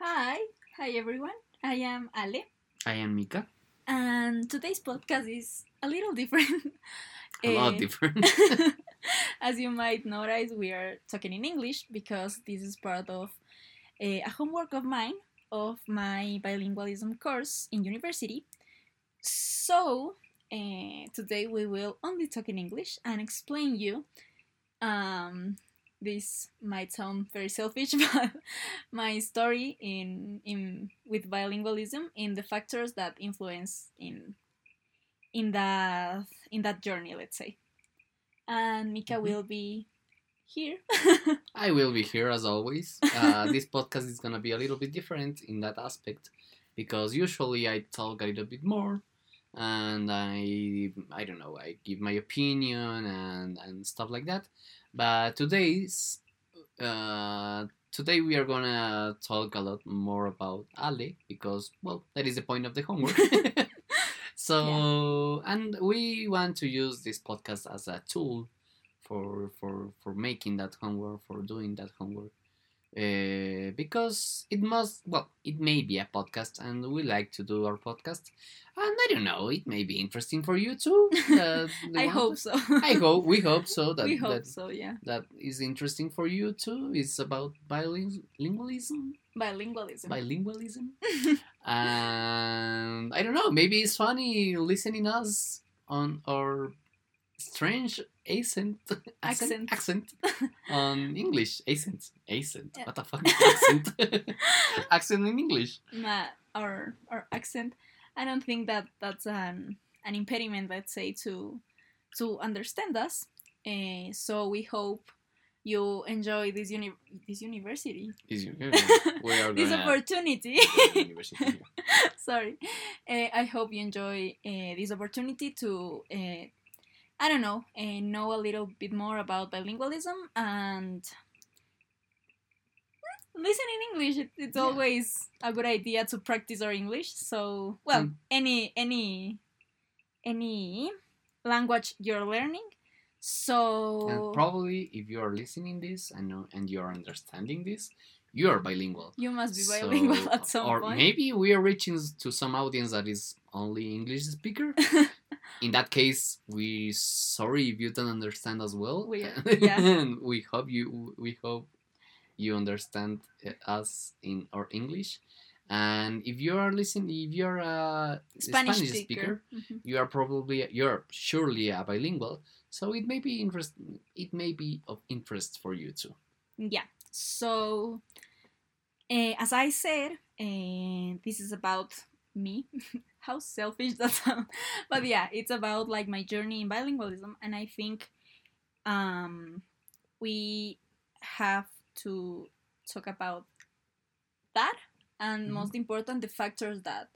Hi, hi everyone. I am Ale, I am Mika. and today's podcast is a little different. A lot Eh, different. As you might notice, we are talking in English because this is part of eh, a homework of mine of my bilingualism course in university. So, eh, today we will only talk in English and explain you. Um, this might sound very selfish, but my story in in with bilingualism in the factors that influence in in that in that journey, let's say. And Mika Mhm. will be here. I will be here as always. Uh, this podcast is gonna be a little bit different in that aspect because usually I talk a little bit more and I I don't know I give my opinion and and stuff like that. But today's uh, today we are gonna talk a lot more about Ale because well that is the point of the homework. so and we want to use this podcast as a tool for for for making that homework for doing that homework uh, because it must well it may be a podcast and we like to do our podcast and i don't know it may be interesting for you too I one hope so. i hope we hope so that we hope that, so. Yeah, that is interesting for you too it's about bilingualism bilingualism. bilingualism and i don't know maybe it's funny listening us on our strange accent Accent. accent on english accent accent what the fuck accent accent in english Ma- our our accent. I don't think that that's an an impediment, let's say, to to understand us. Uh, so we hope you enjoy this uni- this university, Is you- we are this opportunity. university. Sorry. Uh, I hope you enjoy uh, this opportunity to, uh, I don't know, uh, know a little bit more about bilingualism and listen in English. It, it's Yeah. always a good idea to practice our English. So, well, Mm. any any any language you're learning. So and probably if you are listening this and and you are understanding this you are bilingual you must be So- bilingual at some or point. Or maybe we are reaching to some audience that is only English speaker. In that case, we sorry if you don't understand as well. We yeah. we hope you we hope you understand uh, us in our English. And if you are listening, if you're a Spanish, Spanish, speaker. speaker, Mhm. you are probably you're surely a bilingual. So it may be interest. It may be of interest for you too. Yeah. So, uh, as I said, uh, this is about me. How selfish that sounds. But yeah, it's about like my journey in bilingualism, and I think um, we have to talk about that, and Mhm. most important, the factors that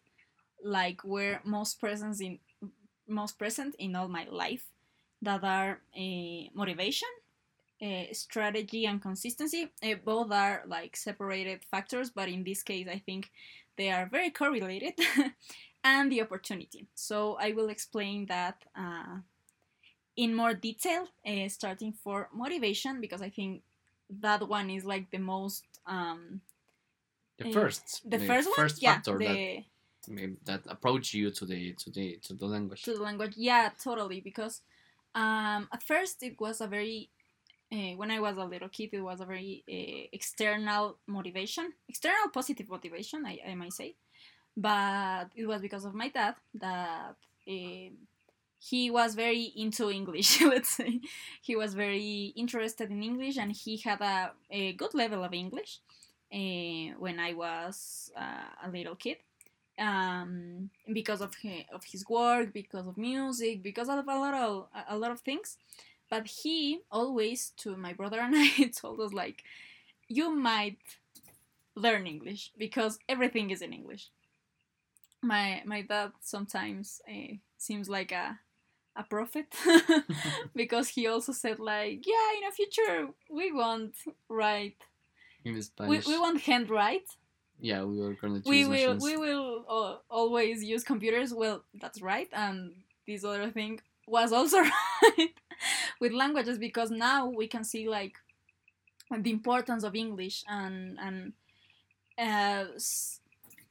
like were most present in most present in all my life that are uh, motivation uh, strategy and consistency. Uh, both are like separated factors, but in this case, I think they are very correlated. and the opportunity. So I will explain that uh, in more detail, uh, starting for motivation, because I think that one is like the most. Um, The Uh, first, the first one, yeah, factor that the, maybe that approach you to the to the to the language. to the language yeah totally because um, at first it was a very uh, when i was a little kid it was a very uh, external motivation external positive motivation I, I might say but it was because of my dad that uh, he was very into english let's say he was very interested in english and he had a, a good level of english uh, when i was uh, a little kid um, because of his, of his work, because of music, because of a lot of a lot of things. But he always, to my brother and I, told us like, you might learn English because everything is in English. My my dad sometimes uh, seems like a a prophet because he also said like, yeah, in the future we won't write, in we, we won't handwrite. Yeah, we were gonna we will machines. we will uh, always use computers. Well that's right and this other thing was also right with languages because now we can see like the importance of english and and uh, s-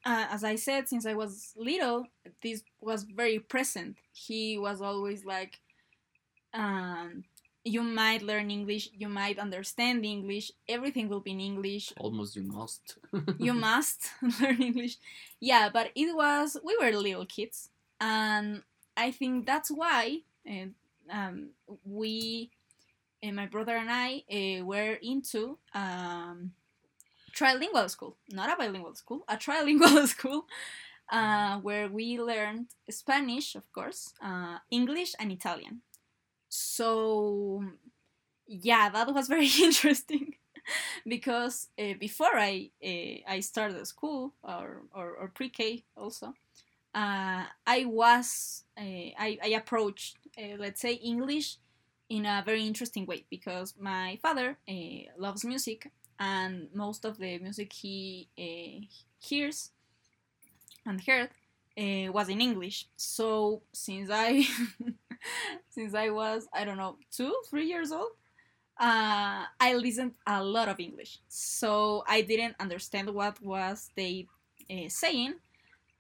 uh, as I said, since I was little, this was very present. He was always like, um, "You might learn English. You might understand English. Everything will be in English. Almost you must. you must learn English." Yeah, but it was we were little kids, and I think that's why uh, um, we, uh, my brother and I, uh, were into. Um, trilingual school, not a bilingual school, a trilingual school, uh, where we learned Spanish, of course, uh, English, and Italian. So, yeah, that was very interesting because uh, before I uh, I started school or or, or pre K also, uh, I was uh, I I approached let's say English in a very interesting way because my father loves music and most of the music he uh, hears and heard uh, was in English. So since I since I was I don't know two three years old, uh, I listened a lot of English. So I didn't understand what was they uh, saying.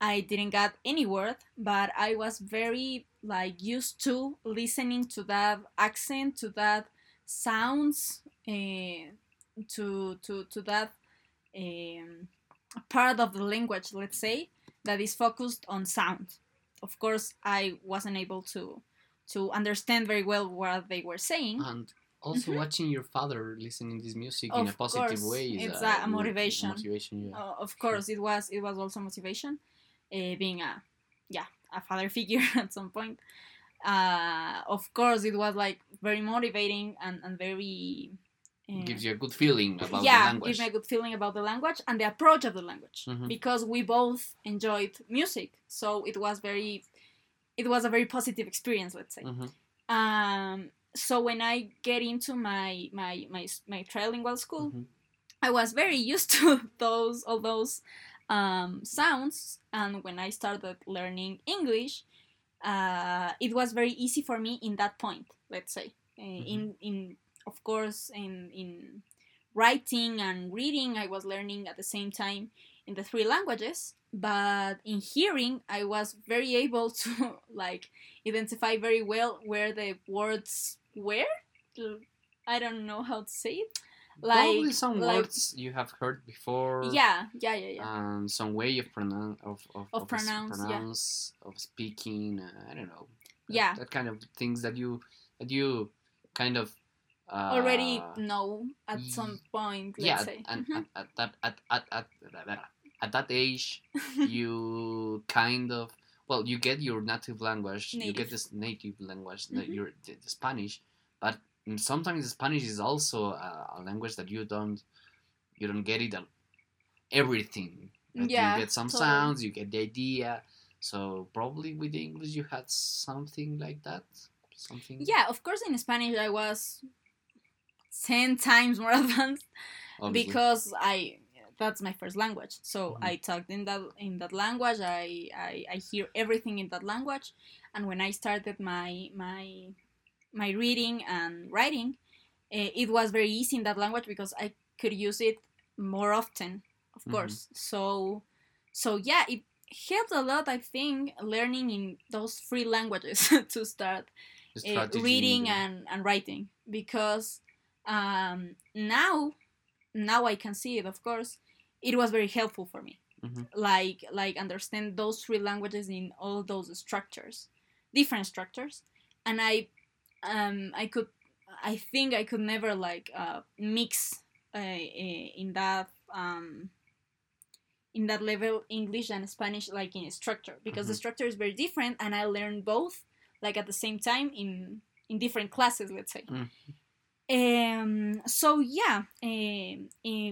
I didn't get any word, but I was very like used to listening to that accent, to that sounds. To to to that um, part of the language, let's say, that is focused on sound. Of course, I wasn't able to to understand very well what they were saying. and also Mhm. watching your father listening to this music in a positive course, way is it's a a motivation. Motivation, yeah. Uh, of course, it was it was also motivation, uh, being a yeah a father figure at some point. Uh, of course, it was like very motivating and and very. Uh, Gives you a good feeling about the yeah, language. gives me a good feeling about the language and the approach of the language Mhm. because we both enjoyed music, so it was very, it was a very positive experience, let's say. Mhm. Um, so when I get into my my my my trilingual school, Mhm. I was very used to those all those um, sounds, and when I started learning English, uh, it was very easy for me in that point. Let's say Uh, in in of course in in writing and reading, I was learning at the same time in the three languages. But in hearing, I was very able to like identify very well where the words were. I don't know how to say it. Probably Like some like words you have heard before. yeah, yeah, yeah, yeah. And some way of pronounce of of, Of s- pronounce, yeah. of speaking. Uh, I don't know. That, Yeah. That kind of things that you that you kind of uh, Already know at some point. Let's yeah, say. and at, at that at at at at that age, you kind of well, you get your native language, you get this native language, the, Mhm. your the, the Spanish, but mm, sometimes the Spanish is also a, a language that you don't you don't get it everything. But Yeah, you get some totally. sounds, you get the idea. So probably with the English you had something like that, something. yeah, of course. In Spanish, I was ten times more advanced obviously. because I that's my first language. So Mhm. I talked in that in that language. I, I I hear everything in that language, and when I started my my my reading and writing, eh, it was very easy in that language because I could use it more often, of Mhm. course. So so yeah, it helped a lot. I think learning in those three languages to start uh, reading and, and writing because um, now now I can see it of course it was very helpful for me Mhm. like like understand those three languages in all those structures different structures and I um, I could I think I could never like uh, mix uh, in that um, in that level English and Spanish like in structure because the Mhm. structure is very different and I learned both like at the same time in in different classes let's say Mm. Um so yeah eh,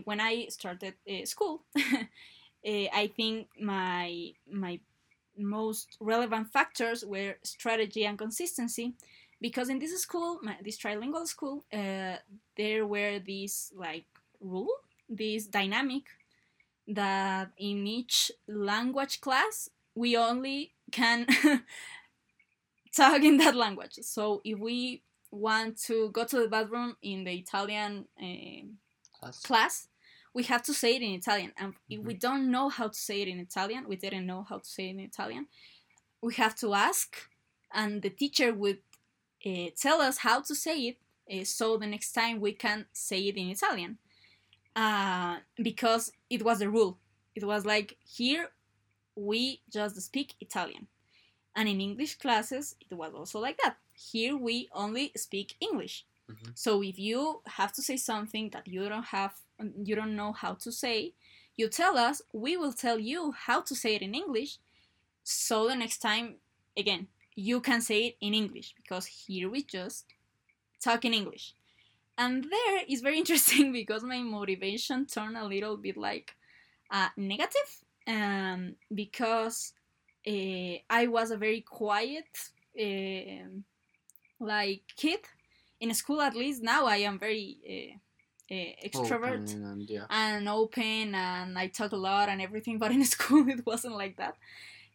when I started uh, school eh, I think my my most relevant factors were strategy and consistency. Because in this school my, this trilingual school uh, there were these like rule this dynamic that in each language class we only can talk in that language. So if we want to go to the bathroom in the italian uh, Class. we have to say it in Italian. And if we Mhm. don't know how to say it in Italian, we didn't know how to say it in Italian, we have to ask, and the teacher would uh, tell us how to say it uh, so the next time we can say it in Italian. Uh, because it was the rule. It was like, here we just speak Italian. And in English classes, it was also like that. Here we only speak English. Mhm. So if you have to say something that you don't have, you don't know how to say, you tell us. We will tell you how to say it in English. So the next time, again, you can say it in English because here we just talk in English. And there is very interesting because my motivation turned a little bit like uh, negative um, because uh, I was a very quiet um like kid in school at least now I am very uh, uh, extrovert Open and yeah. and open and I talk a lot and everything, but in school it wasn't like that.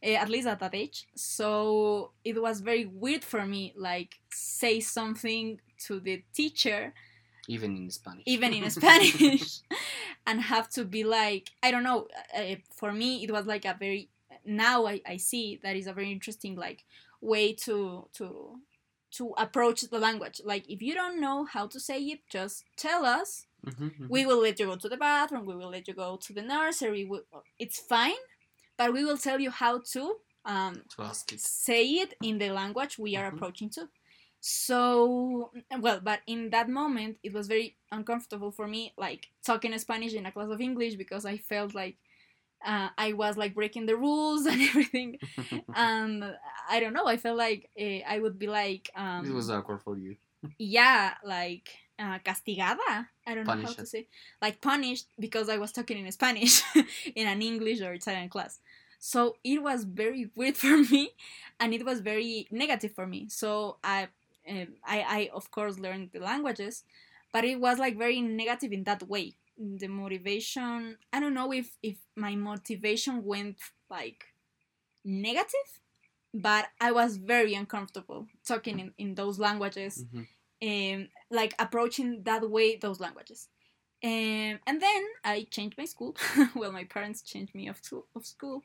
eh, at least at that age. So it was very weird for me, like say something to the teacher, Even in Spanish. even in Spanish, and have to be like I don't know. Uh, for me, it was like a very now I, I see that is a very interesting like way to to to approach the language. Like if you don't know how to say it, just tell us Mhm, mhm. we will let you go to the bathroom we will let you go to the nursery we, it's fine but we will tell you how to um, to it. say it in the language we are Mhm. approaching to so well but in that moment it was very uncomfortable for me like talking spanish in a class of english because i felt like uh, i was like breaking the rules and everything and i don't know i felt like uh, i would be like um, it was awkward for you. yeah, like uh, castigada. I don't know how to say, like punished because I was talking in Spanish in an English or Italian class. So it was very weird for me, and it was very negative for me. So I, um, I, I of course learned the languages, but it was like very negative in that way. The motivation, I don't know if if my motivation went like negative, but I was very uncomfortable talking in, in those languages Mhm. um, like approaching that way those languages. Um, and then I changed my school. well, my parents changed me of, to, of school.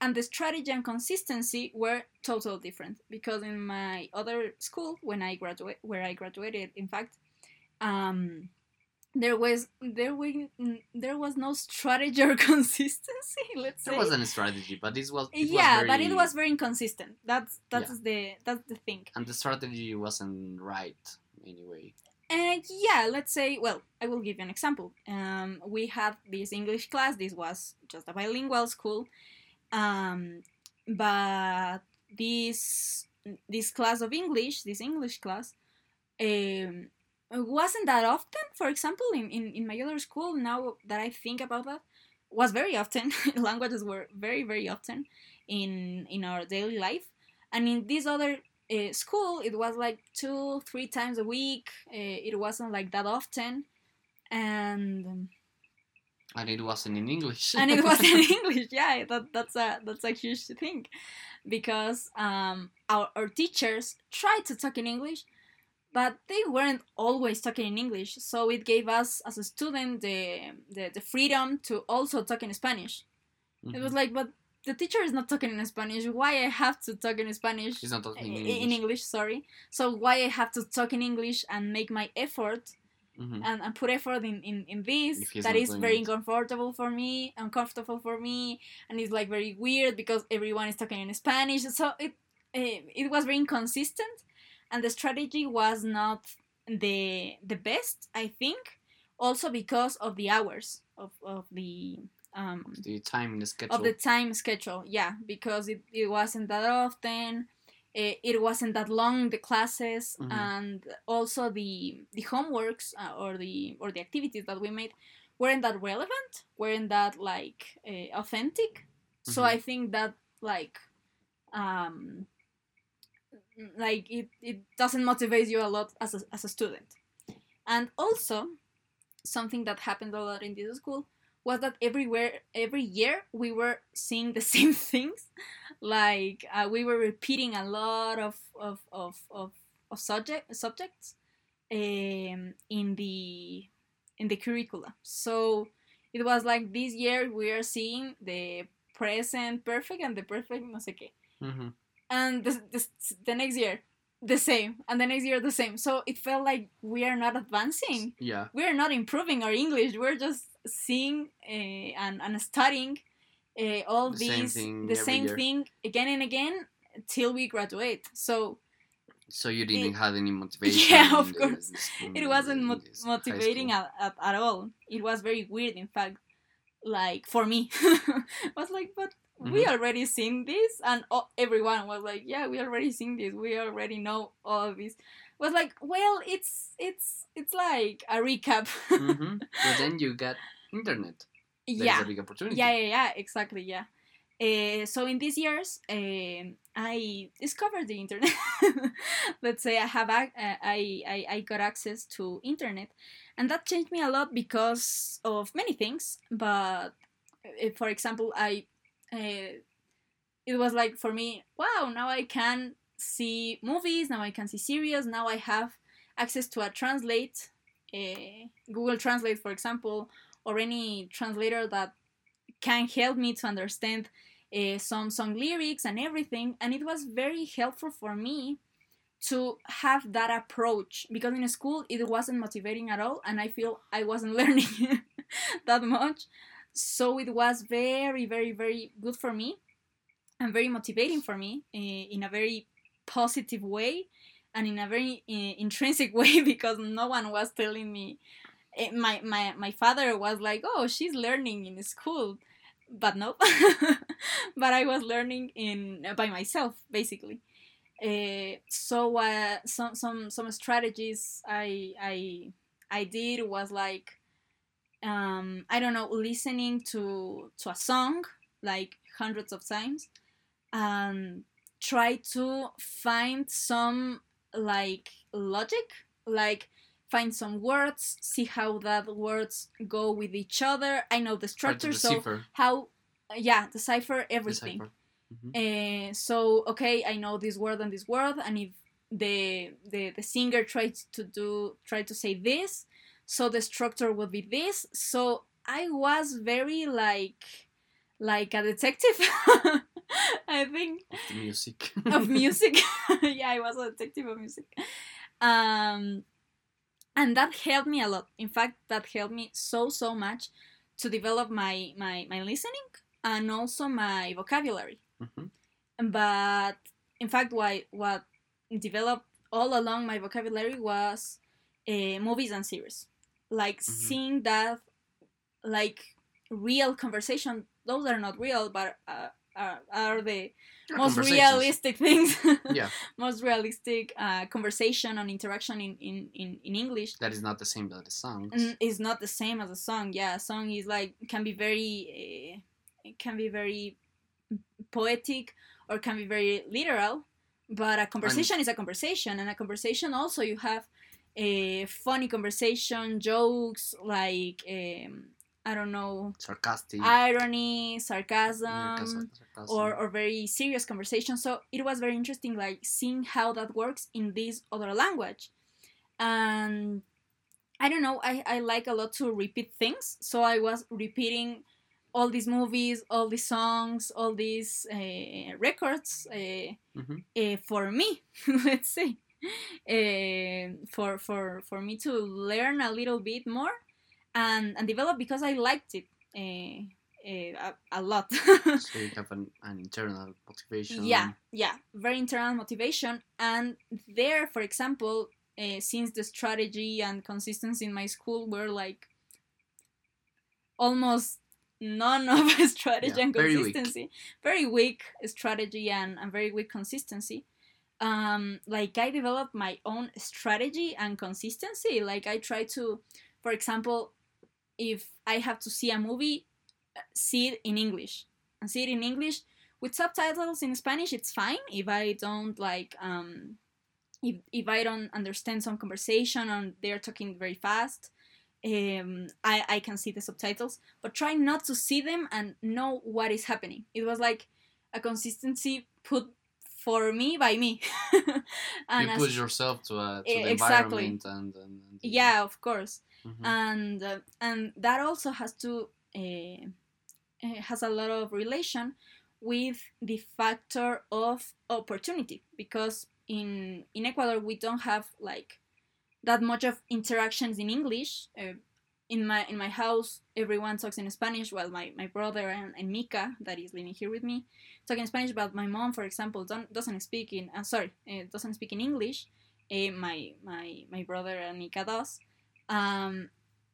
And the strategy and consistency were totally different because in my other school, when I graduate, where I graduated, in fact, um, there was there was there was no strategy or consistency. Let's say There wasn't a strategy, but this was. It yeah, was but it was very inconsistent. That's that's the that's the thing. And the strategy wasn't right anyway. And yeah, let's say, well, I will give you an example. Um, we had this English class. This was just a bilingual school, um, but this this class of English, this English class, um, wasn't that often. For example, in, in, in my other school, now that I think about that, was very often. Languages were very very often in in our daily life, and in this other uh, school it was like two three times a week uh, it wasn't like that often and And it wasn't in English. and it was in english yeah that, that's a that's a huge thing because um, our, our teachers tried to talk in english but they weren't always talking in english so it gave us as a student the the, the freedom to also talk in spanish it was Mhm. like but the teacher is not talking in spanish why i have to talk in spanish He's not talking in English. in English. Sorry. So why I have to talk in English and make my effort Mhm. and, and put effort in, in, in this that is very it. uncomfortable for me, uncomfortable for me, and it's like very weird because everyone is talking in Spanish. So it eh, it was very inconsistent, and the strategy was not the the best, I think. Also because of the hours of, of the um, The time the schedule. of the time schedule yeah because it, it wasn't that often eh, it wasn't that long the classes Mhm. and also the the homeworks uh, or the or the activities that we made weren't that relevant weren't that like uh, authentic so Mhm. i think that like um like it, it doesn't motivate you a lot as a, as a student and also something that happened a lot in this school was that everywhere every year we were seeing the same things like uh, we were repeating a lot of of of of, of subject subjects um, in the in the curricula so It was like this year we are seeing the present perfect and the perfect no sé qué. Mhm. And the, the, the next year, the same. And the next year, the same. So it felt like we are not advancing. Yeah. We are not improving our English. We're just seeing uh, and, and studying uh, all The same these, thing the same year. thing again and again till we graduate. So So you didn't It- have any motivation. Yeah, of the- course. it wasn't mo- in this high motivating at, at, at all. It was very weird, in fact. Like for me, was like, but we Mhm. already seen this, and oh, everyone was like, yeah, we already seen this. We already know all of this. Was like, well, it's it's it's like a recap. Mhm. But then you got internet. There's yeah, a big opportunity. yeah, yeah, yeah, exactly, yeah. Uh, so in these years, um I discovered the internet. Let's say I have ac- uh, I, I I got access to internet, and that changed me a lot because of many things. But uh, for example, I uh, it was like for me, wow! Now I can see movies. Now I can see series. Now I have access to a translate, uh, Google Translate, for example, or any translator that can help me to understand uh, some song lyrics and everything. And it was very helpful for me to have that approach because in school it wasn't motivating at all, and I feel I wasn't learning that much. So it was very, very, very good for me and very motivating for me uh, in a very positive way and in a very uh, intrinsic way because no one was telling me. Eh, my, my my father was like oh she's learning in school. But no but i was learning in by myself basically. Uh, so uh, some some some strategies i i i did was like um i don't know listening to to a song like hundreds of times and try to find some like logic like find some words see how that words go with each other i know the structure so how yeah decipher everything decipher. Mhm. uh, so okay i know this word and this word and if the the, the singer tries to do try to say this so the structure would be this so i was very like like a detective i think Of music. of music. yeah, I was a detective of music. Um, and that helped me a lot. In fact, that helped me so so much to develop my my my listening and also my vocabulary. Mhm. But in fact, what what developed all along my vocabulary was uh, movies and series, like Mhm. seeing that like real conversation. Those are not real, but uh, are, are the Yeah, most realistic things Yeah, most realistic uh, conversation and interaction in, in, in, in english that is not the same as the songs. n- is not the same as a song yeah a song is like can be very uh, can be very poetic or can be very literal but a conversation is a conversation and a conversation also you have a funny conversation jokes like um, i don't know Sarcastic. irony sarcasm sarcasm. or, or very serious conversation. So it was very interesting, like seeing how that works in this other language. And I don't know, I, I like a lot to repeat things. So I was repeating all these movies, all these songs, all these uh, records uh, Mhm. uh, for me, let's say. Uh, for for for me to learn a little bit more and and develop because I liked it uh, uh, a, a lot. so you have an, an internal motivation. Yeah, yeah, very internal motivation. And there, for example, uh, since the strategy and consistency in my school were like almost none of strategy Yeah, and very weak. consistency, very weak strategy and, and very weak consistency. Um, like I developed my own strategy and consistency. Like I try to, for example, if I have to see a movie, uh, see it in English and see it in English with subtitles in Spanish. It's fine if I don't like um, if if I don't understand some conversation and they're talking very fast. Um, I I can see the subtitles, but try not to see them and know what is happening. It was like a consistency put for me by me. and you push yourself to, uh, to the exactly. environment and, and, and yeah, of course Mhm. and uh, and that also has to uh, has a lot of relation with the factor of opportunity because in in Ecuador we don't have like that much of interactions in English. Uh, in my in my house, everyone talks in Spanish. Well, my, my brother and, and Mika, that is living here with me, talk in Spanish. But my mom, for example, don't, doesn't speak in. Uh, sorry, uh, doesn't speak in English. Uh, my my my brother and Mika does. Um,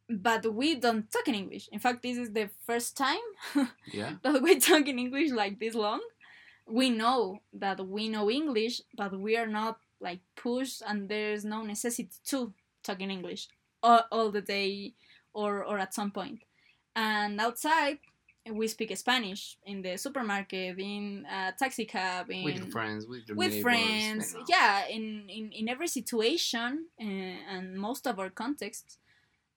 but we don't talk in English. In fact, this is the first time Yeah. that we talk in English like this long. We know that we know English, but we are not like pushed, and there's no necessity to talk in English all, all the day or, or at some point. And outside, we speak Spanish in the supermarket, in a taxi cab, in With friends, with your with friends. yeah in, in in every situation uh, and most of our contexts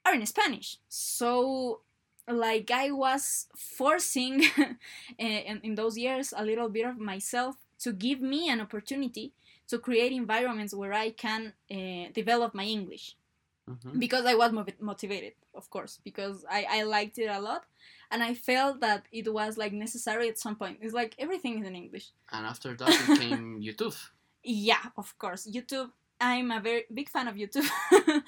are in spanish. So like i was forcing eh, in, in those years a little bit of myself to give me an opportunity to create environments where i can uh, develop my english Mhm. because I was motiv- motivated, of course, because I, I liked it a lot, and I felt that it was like necessary at some point. It's like everything is in English. And after that, came YouTube. Yeah, of course, YouTube. I'm a very big fan of YouTube,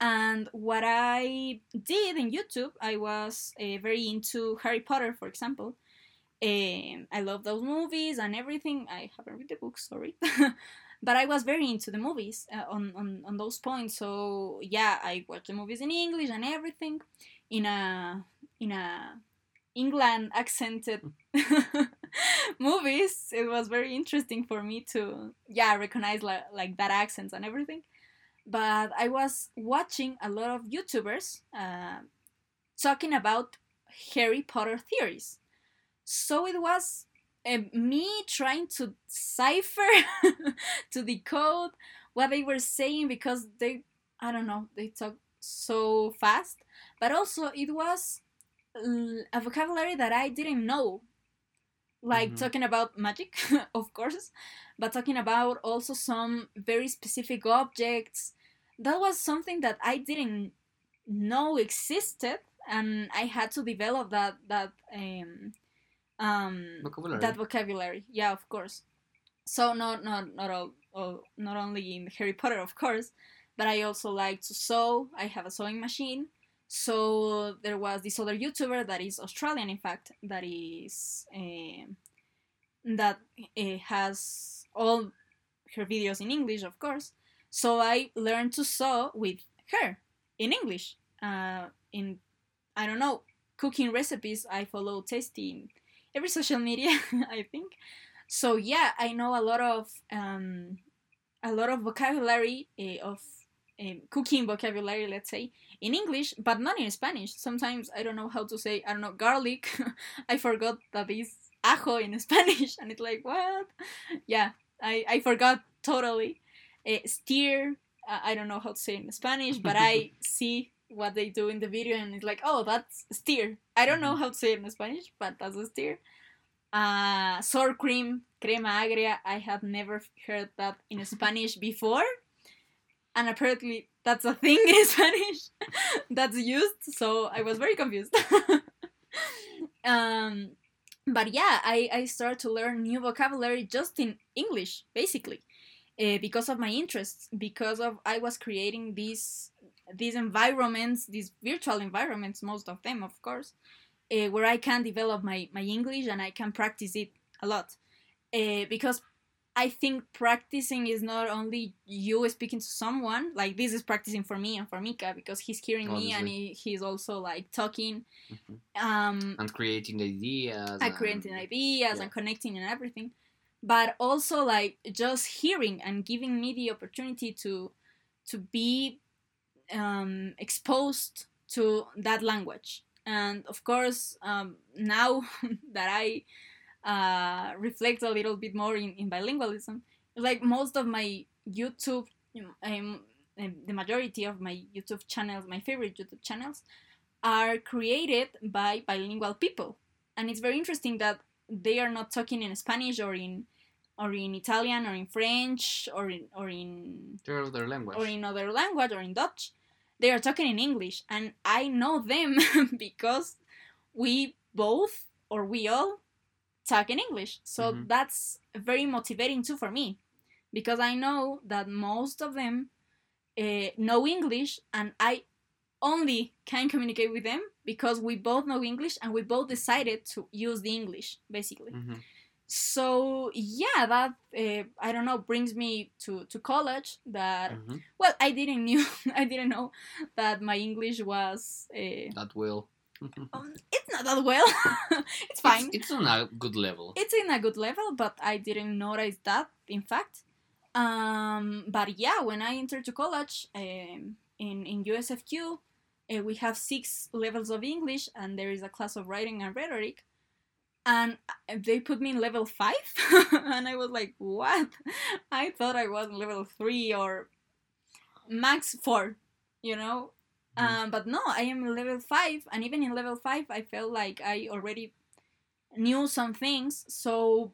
and what I did in YouTube, I was uh, very into Harry Potter, for example. Um, I love those movies and everything. I haven't read the books, sorry. but I was very into the movies uh, on, on, on those points. So yeah, I watched the movies in English and everything in a in a England accented movies. It was very interesting for me to yeah recognize like, like that accents and everything. But I was watching a lot of YouTubers uh, talking about Harry Potter theories. So it was uh, me trying to cipher to decode what they were saying because they i don't know they talk so fast. But also it was a vocabulary that i didn't know. Like Mhm. talking about magic of course but talking about also some very specific objects. That was something that i didn't know existed and i had to develop that that um um Vocabulary. that vocabulary. Yeah of course. So not not not all, all not only in harry potter of course but i also like to sew. I have a sewing machine. So there was this other youtuber that is australian in fact that is um that uh, has all her videos in english of course. So i learned to sew with her in english. Uh, in i don't know cooking recipes i follow tasty in every social media i think. So yeah i know a lot of um, a lot of vocabulary uh, of um, cooking vocabulary let's say in english but not in spanish. Sometimes i don't know how to say i don't know garlic. I forgot that is ajo in spanish and it's like what? Yeah i i forgot totally. Uh, steer uh, i don't know how to say in spanish but i see what they do in the video and it's like oh that's steer. I don't know Mhm. how to say it in spanish but that's a steer. Uh, sour cream crema agria. I have never heard that in spanish before. And apparently that's a thing in spanish that's used so i was very confused. Um, but yeah I, I started to learn new vocabulary just in english basically uh, because of my interests because of i was creating these these environments these virtual environments most of them of course uh, where i can develop my, my english and i can practice it a lot uh, because i think practicing is not only you speaking to someone like this is practicing for me and for mika because he's hearing me and he, he's also like talking Mhm. um, and creating ideas. and creating ideas yeah. and connecting and everything but also like just hearing and giving me the opportunity to to be um, exposed to that language. And of course um, now that i uh, reflect a little bit more in, in bilingualism like most of my youtube um, um, the majority of my youtube channels my favorite youtube channels are created by bilingual people. And it's very interesting that they are not talking in spanish or in or in italian or in french or in or in Their other language. or in other language or in Dutch, they are talking in English, and I know them because we both or we all talk in English. So Mhm. that's very motivating too for me because I know that most of them uh, know English and I only can communicate with them because we both know English and we both decided to use the English basically. Mhm. So yeah, that uh, I don't know brings me to to college. That Mhm. well, I didn't knew I didn't know that my English was. Uh, That well um, it's not that well. it's fine. It's, it's on a good level. It's in a good level, but I didn't notice that. In fact, um, but yeah, when I entered to college um, in in USFQ, uh, we have six levels of English, and there is a class of writing and rhetoric. And they put me in level five, and I was like, "What?" I thought I was in level three or max four, you know. Mhm. Um, but no, I am in level five, and even in level five, I felt like I already knew some things. So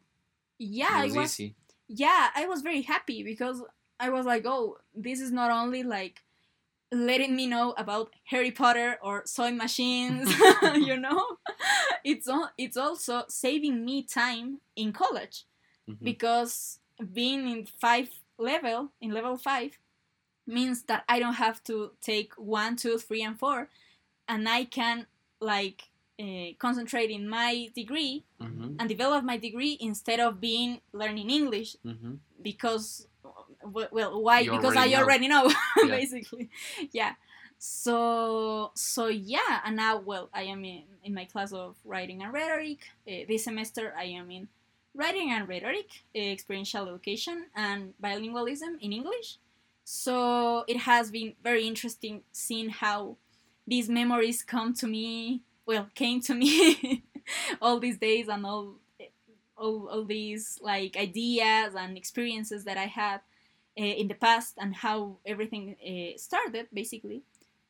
yeah, it I was was easy. yeah, I was very happy because I was like, oh, this is not only like letting me know about Harry Potter or sewing machines, you know, it's al- it's also saving me time in college Mhm. because being in five level in level five means that I don't have to take one, two, three, and four, and I can like uh, concentrate in my degree Mhm. and develop my degree instead of being learning English Mhm. because well why? You because I know. already know Yeah. basically. Yeah. So so yeah and now well I am in, in my class of writing and rhetoric. Uh, this semester I am in writing and rhetoric uh, experiential education and bilingualism in English. So it has been very interesting seeing how these memories come to me well came to me all these days and all all, all these like ideas and experiences that I had in the past and how everything uh, started basically.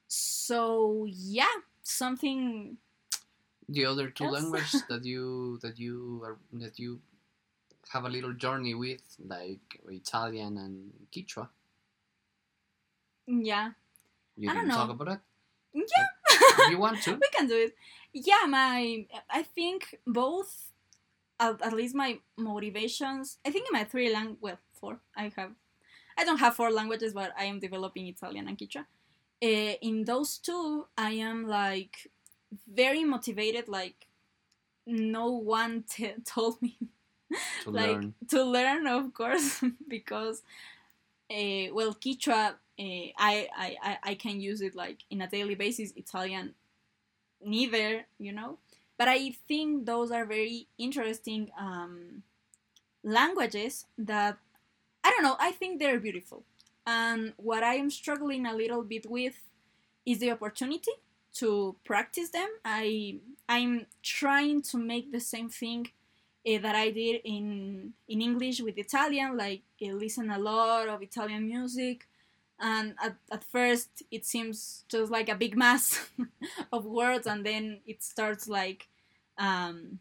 So yeah, something The other two Yes. languages that you that you are that you have a little journey with, like Italian and Quechua. yeah You I don't didn't talk about it. yeah. You want to? we can do it. Yeah, my I think both at, at least my motivations. I think in my three lang well four I have. I don't have four languages, but I am developing Italian and Quechua. Uh, in those two, I am like very motivated. Like no one t- told me To like learn. to learn of course because uh, well Quechua uh, I, I I I can use it like in a daily basis Italian neither you know but I think those are very interesting um, languages that I don't know I think they're beautiful and what I am struggling a little bit with is the opportunity to practice them I I'm trying to make the same thing uh, that I did in in English with Italian. Like I listen a lot of Italian music, and at, at first it seems just like a big mass of words, and then it starts like um,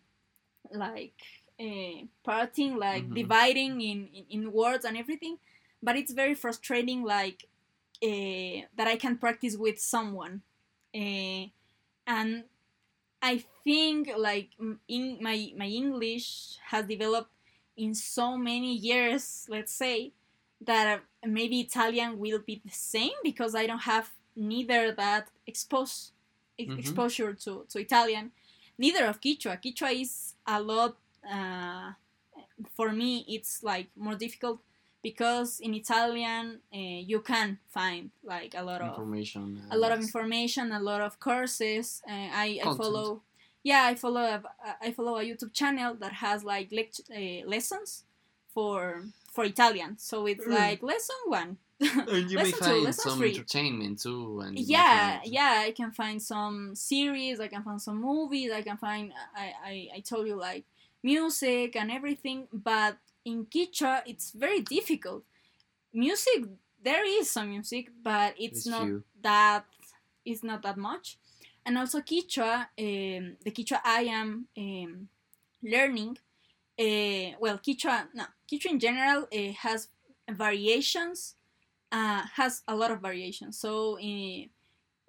like uh, parting, like Mhm. dividing in, in in words and everything. But it's very frustrating, like uh, that I can practice with someone, uh, and I think like in my my English has developed in so many years, let's say, that maybe Italian will be the same because I don't have neither that expose ex- Mhm. exposure to, to Italian, neither of Quechua. Quechua is a lot uh, for me. It's like more difficult because in Italian uh, you can find like a lot of Information. a lot of information, a lot of courses. Uh, I, I follow, yeah, I follow a, I follow a YouTube channel that has like lect- uh, lessons for for Italian. So it's Mm. like lesson one. And you may lesson two, find lesson some three. entertainment too. And Yeah, yeah, I can find some series. I can find some movies. I can find. I I, I told you like music and everything, but in Quechua it's very difficult. Music, there is some music, but it's, It's not few. that it's not that much and also Quechua um, the Quechua I am um, learning uh, well Quechua no Quechua in general uh, has variations uh, has a lot of variations so uh,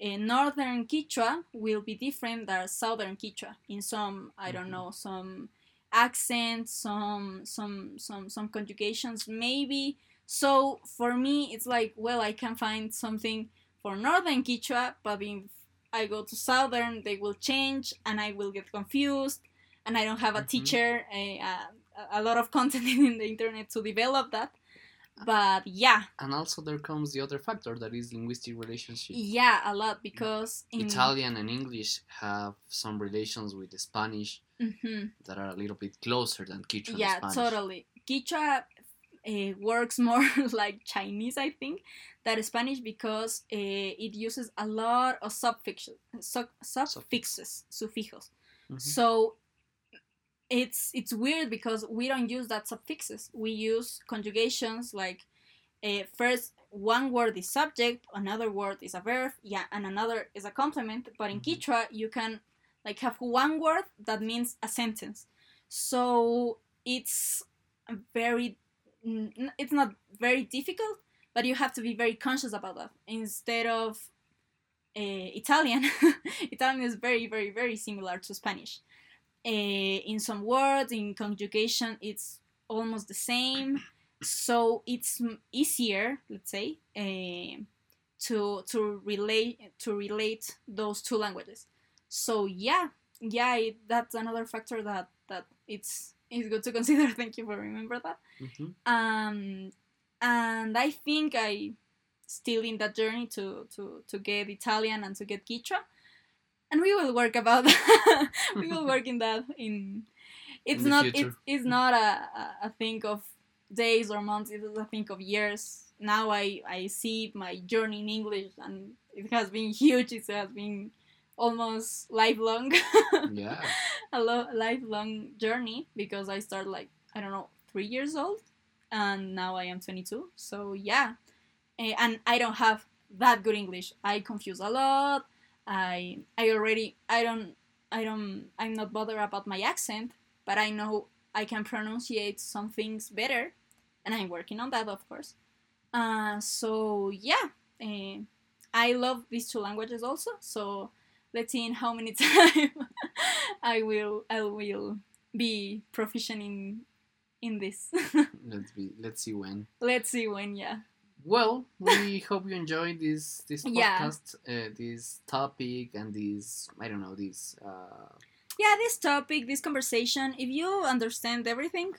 uh, northern Quechua will be different than southern Quechua in some I don't Mhm. know some accents, some some some some conjugations maybe. So for me, it's like well, I can find something for northern Quechua, but if I go to southern, they will change, and I will get confused, and I don't have a Mhm. teacher, a, a, a lot of content in the internet to develop that. But yeah, And also there comes the other factor that is linguistic relationship. yeah, a lot because in Italian and English have some relations with Spanish Mhm. that are a little bit closer than Quechua and yeah totally Quechua uh, works more like Chinese I think than Spanish because uh, it uses a lot of suffixes su- suffixes sufijos Mhm. so it's it's weird because we don't use that suffixes we use conjugations like uh, first one word is subject another word is a verb yeah and another is a complement but in Mhm. Quechua you can like have one word that means a sentence. So it's very it's not very difficult but you have to be very conscious about that. Instead of uh, italian italian is very very very similar to spanish. Uh, in some words in conjugation it's almost the same. So it's easier let's say uh, to to relate to relate those two languages so yeah. Yeah it, that's another factor that that it's it's good to consider. Thank you for remember that. Mhm. um and i think i still in that journey to to to get italian and to get Quechua. and we will work about we will work in that in it's the not it's, it's not a, a- a thing of days or months. It's a thing of years. Now i i see my journey in english and it has been huge. It has been almost lifelong Yeah. a lo- lifelong journey because I started like I don't know three years old, and now I am 22. So yeah, Eh, and I don't have that good English. I confuse a lot. I I already I don't I don't I'm not bothered about my accent, but I know I can pronunciate some things better, and I'm working on that, of course. Uh, so yeah, eh, I love these two languages also. So let's see in how many time I will I will be proficient in in this. Let's be. Let's see when. let's see when yeah. Well, we hope you enjoyed this this Yeah. podcast, uh, this topic, and this I don't know this. Uh, Yeah, this topic, this conversation, if you understand everything,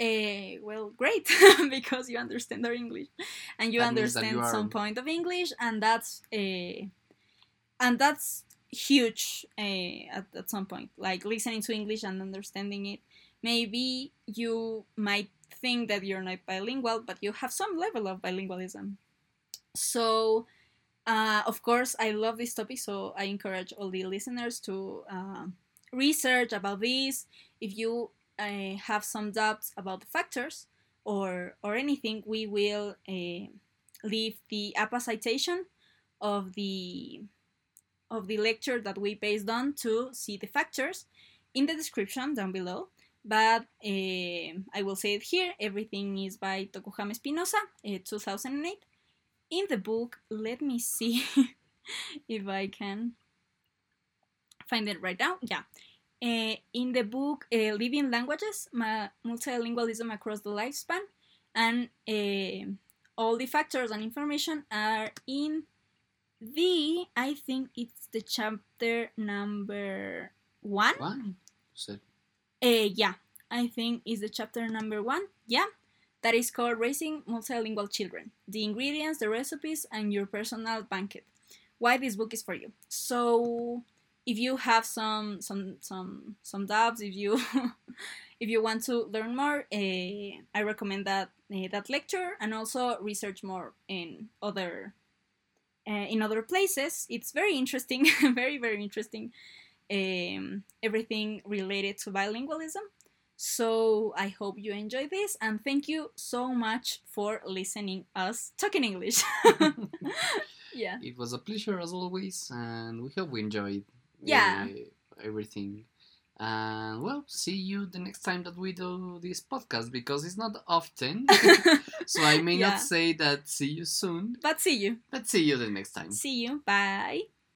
uh, well, great, because you understand our English and you That understand you are- some point of English, and that's uh, and that's huge uh, at, at some point. Like listening to English and understanding it. Maybe you might think that you're not bilingual, but you have some level of bilingualism. So, uh, of course, I love this topic, so I encourage all the listeners to uh, research about this. If you uh, have some doubts about the factors or or anything, we will uh, leave the APA citation of the of the lecture that we based on to see the factors in the description down below. But uh, I will say it here. Everything is by Tokuhama Espinosa, uh, 2008. In the book, let me see if I can find it right now. Yeah. Uh, in the book, Living Languages, Multilingualism Across the Lifespan, and all the factors and information are in the, I think it's the chapter number one. one. So, Uh, yeah, I think it's the chapter number one. Yeah, that is called Raising Multilingual Children: The Ingredients, the Recipes, and Your Personal Banquet. Why this book is for you. So, if you have some some some some doubts, if you if you want to learn more, uh, I recommend that uh, that lecture and also research more in other uh, in other places. It's very interesting, very very interesting um, everything related to bilingualism. So I hope you enjoy this and thank you so much for listening us talking English. yeah. it was a pleasure as always, and we hope we enjoyed Yeah. uh, everything. And well, see you the next time that we do this podcast because it's not often. so I may Yeah. not say that see you soon, but see you. but see you the next time. See you. Bye.